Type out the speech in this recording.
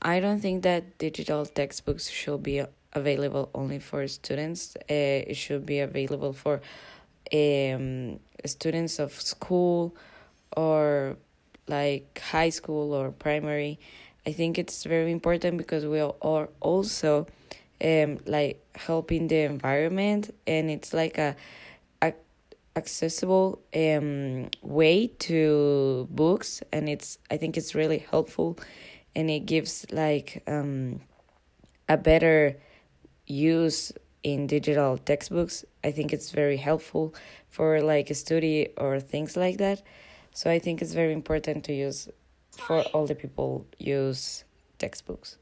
I don't think that digital textbooks should be available only for students. Uh, it should be available for um, students of school or like high school or primary. I think it's very important because we are also um, like helping the environment and it's like a, a accessible um, way to books and it's I think it's really helpful and it gives like um, a better use in digital textbooks. I think it's very helpful for like a study or things like that. So I think it's very important to use for all the people use textbooks.